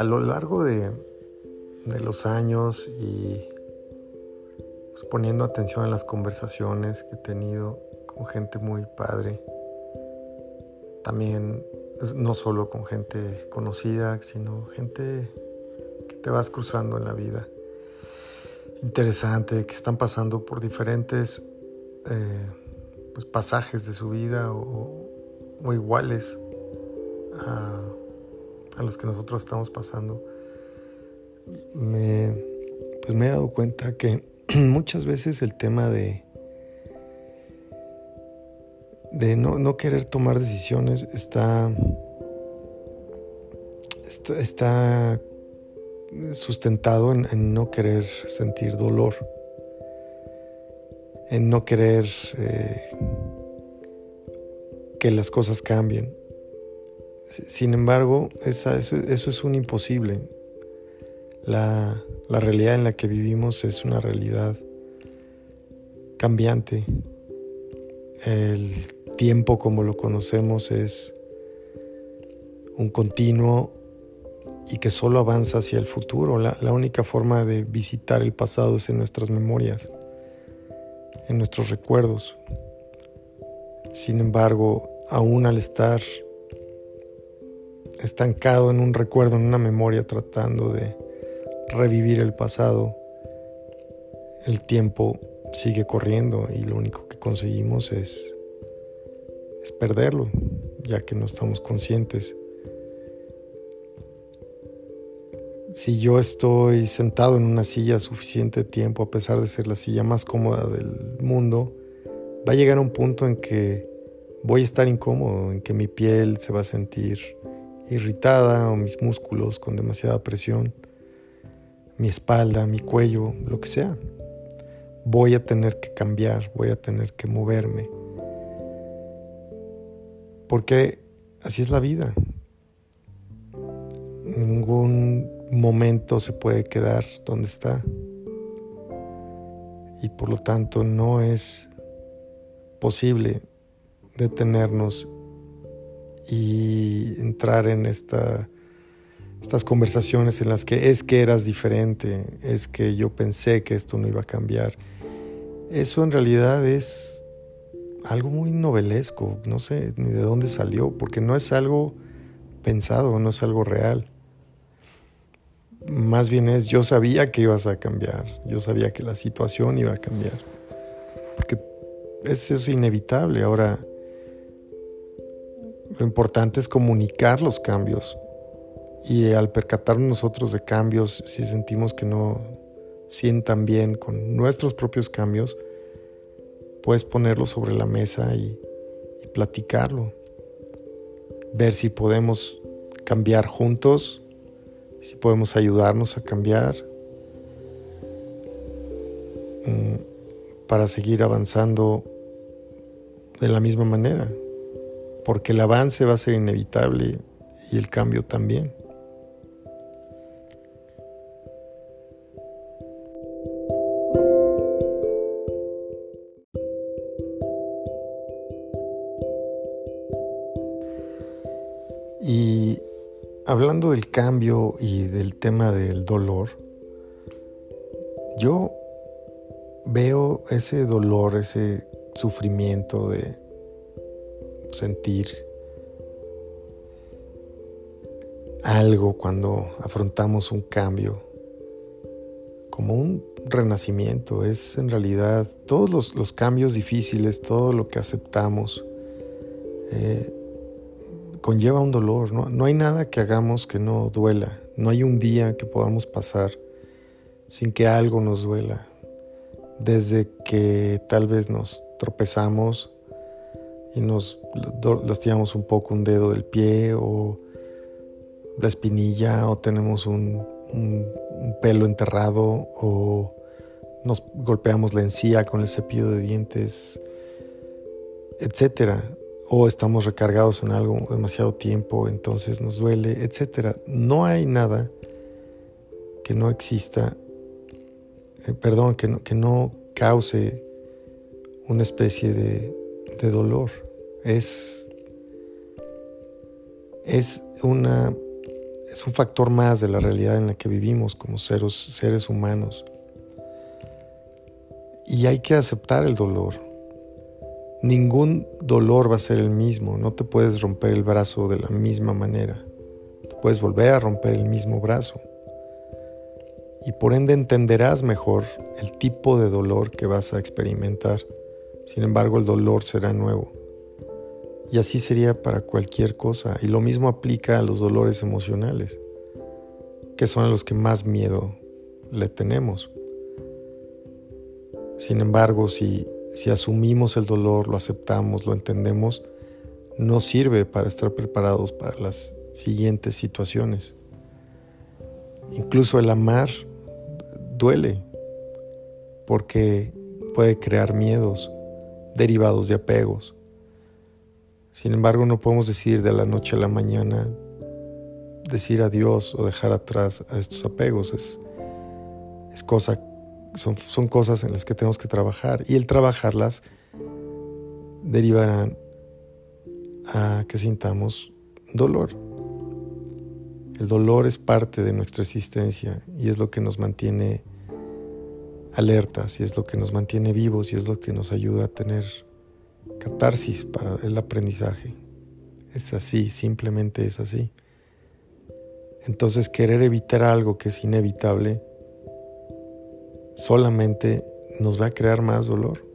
a lo largo de, los años y pues, poniendo atención a las conversaciones que he tenido con gente muy padre, también pues, no solo con gente conocida, sino gente que te vas cruzando en la vida. Interesante, que están pasando por diferentes eh, pues, pasajes de su vida o, iguales a, los que nosotros estamos pasando. Me, pues me he dado cuenta que muchas veces el tema de de no, querer tomar decisiones está, está, sustentado en, no querer sentir dolor, en no querer eh, que las cosas cambien. Sin embargo, eso, es un imposible. La, la realidad en la que vivimos es una realidad cambiante. El tiempo como lo conocemos es un continuo y que solo avanza hacia el futuro. La, única forma de visitar el pasado es en nuestras memorias, en nuestros recuerdos. Sin embargo, aún al estar estancado en un recuerdo, en una memoria, tratando de revivir el pasado, el tiempo sigue corriendo y lo único que conseguimos es es perderlo, ya que no estamos conscientes. Si yo estoy sentado en una silla suficiente tiempo, a pesar de ser la silla más cómoda del mundo, va a llegar un punto en que voy a estar incómodo, en que mi piel se va a sentir irritada o mis músculos con demasiada presión, mi espalda, mi cuello, lo que sea. Voy a tener que cambiar, voy a tener que moverme porque así es la vida. Ningún momento se puede quedar donde está. Y por lo tanto no es posible detenernos y entrar en esta, estas conversaciones en las que es que eras diferente, es que yo pensé que esto no iba a cambiar. Eso en realidad es algo muy novelesco, no sé ni de dónde salió, porque no es algo pensado, no es algo real. Más bien es, yo sabía que ibas a cambiar, yo sabía que la situación iba a cambiar, porque eso es inevitable. Ahora, lo importante es comunicar los cambios y al percatarnos nosotros de cambios, si sentimos que no sientan bien con nuestros propios cambios, puedes ponerlo sobre la mesa y, platicarlo. Ver si podemos cambiar juntos, si podemos ayudarnos a cambiar mm, para seguir avanzando de la misma manera, porque el avance va a ser inevitable y el cambio también. Y hablando del cambio y del tema del dolor, yo veo ese dolor, ese sufrimiento de sentir algo cuando afrontamos un cambio como un renacimiento. Es en realidad todos los, cambios difíciles, todo lo que aceptamos. Eh, conlleva un dolor. ¿no? hay nada que hagamos que no duela. No hay un día que podamos pasar sin que algo nos duela. Desde que tal vez nos tropezamos y nos lastimamos un poco un dedo del pie o la espinilla o tenemos un, un pelo enterrado o nos golpeamos la encía con el cepillo de dientes, etcétera o estamos recargados en algo demasiado tiempo, entonces nos duele, etc. No hay nada que no exista, eh, perdón, que no, que no cause una especie de, de dolor. Es, es una es un factor más de la realidad en la que vivimos como seres, seres humanos. Y hay que aceptar el dolor. Ningún dolor va a ser el mismo, no te puedes romper el brazo de la misma manera, puedes volver a romper el mismo brazo. Y por ende entenderás mejor el tipo de dolor que vas a experimentar. Sin embargo, el dolor será nuevo. Y así sería para cualquier cosa. Y lo mismo aplica a los dolores emocionales, que son a los que más miedo le tenemos. Sin embargo, si, si asumimos el dolor, lo aceptamos, lo entendemos, no sirve para estar preparados para las siguientes situaciones. Incluso el amar duele porque puede crear miedos derivados de apegos. Sin embargo, no podemos decidir de la noche a la mañana decir adiós o dejar atrás a estos apegos. Es, es cosa son, son cosas en las que tenemos que trabajar y el trabajarlas derivarán a que sintamos dolor. El dolor es parte de nuestra existencia y es lo que nos mantiene alertas y es lo que nos mantiene vivos y es lo que nos ayuda a tener catarsis para el aprendizaje. Es así, simplemente es así. Entonces querer evitar algo que es inevitable solamente nos va a crear más dolor.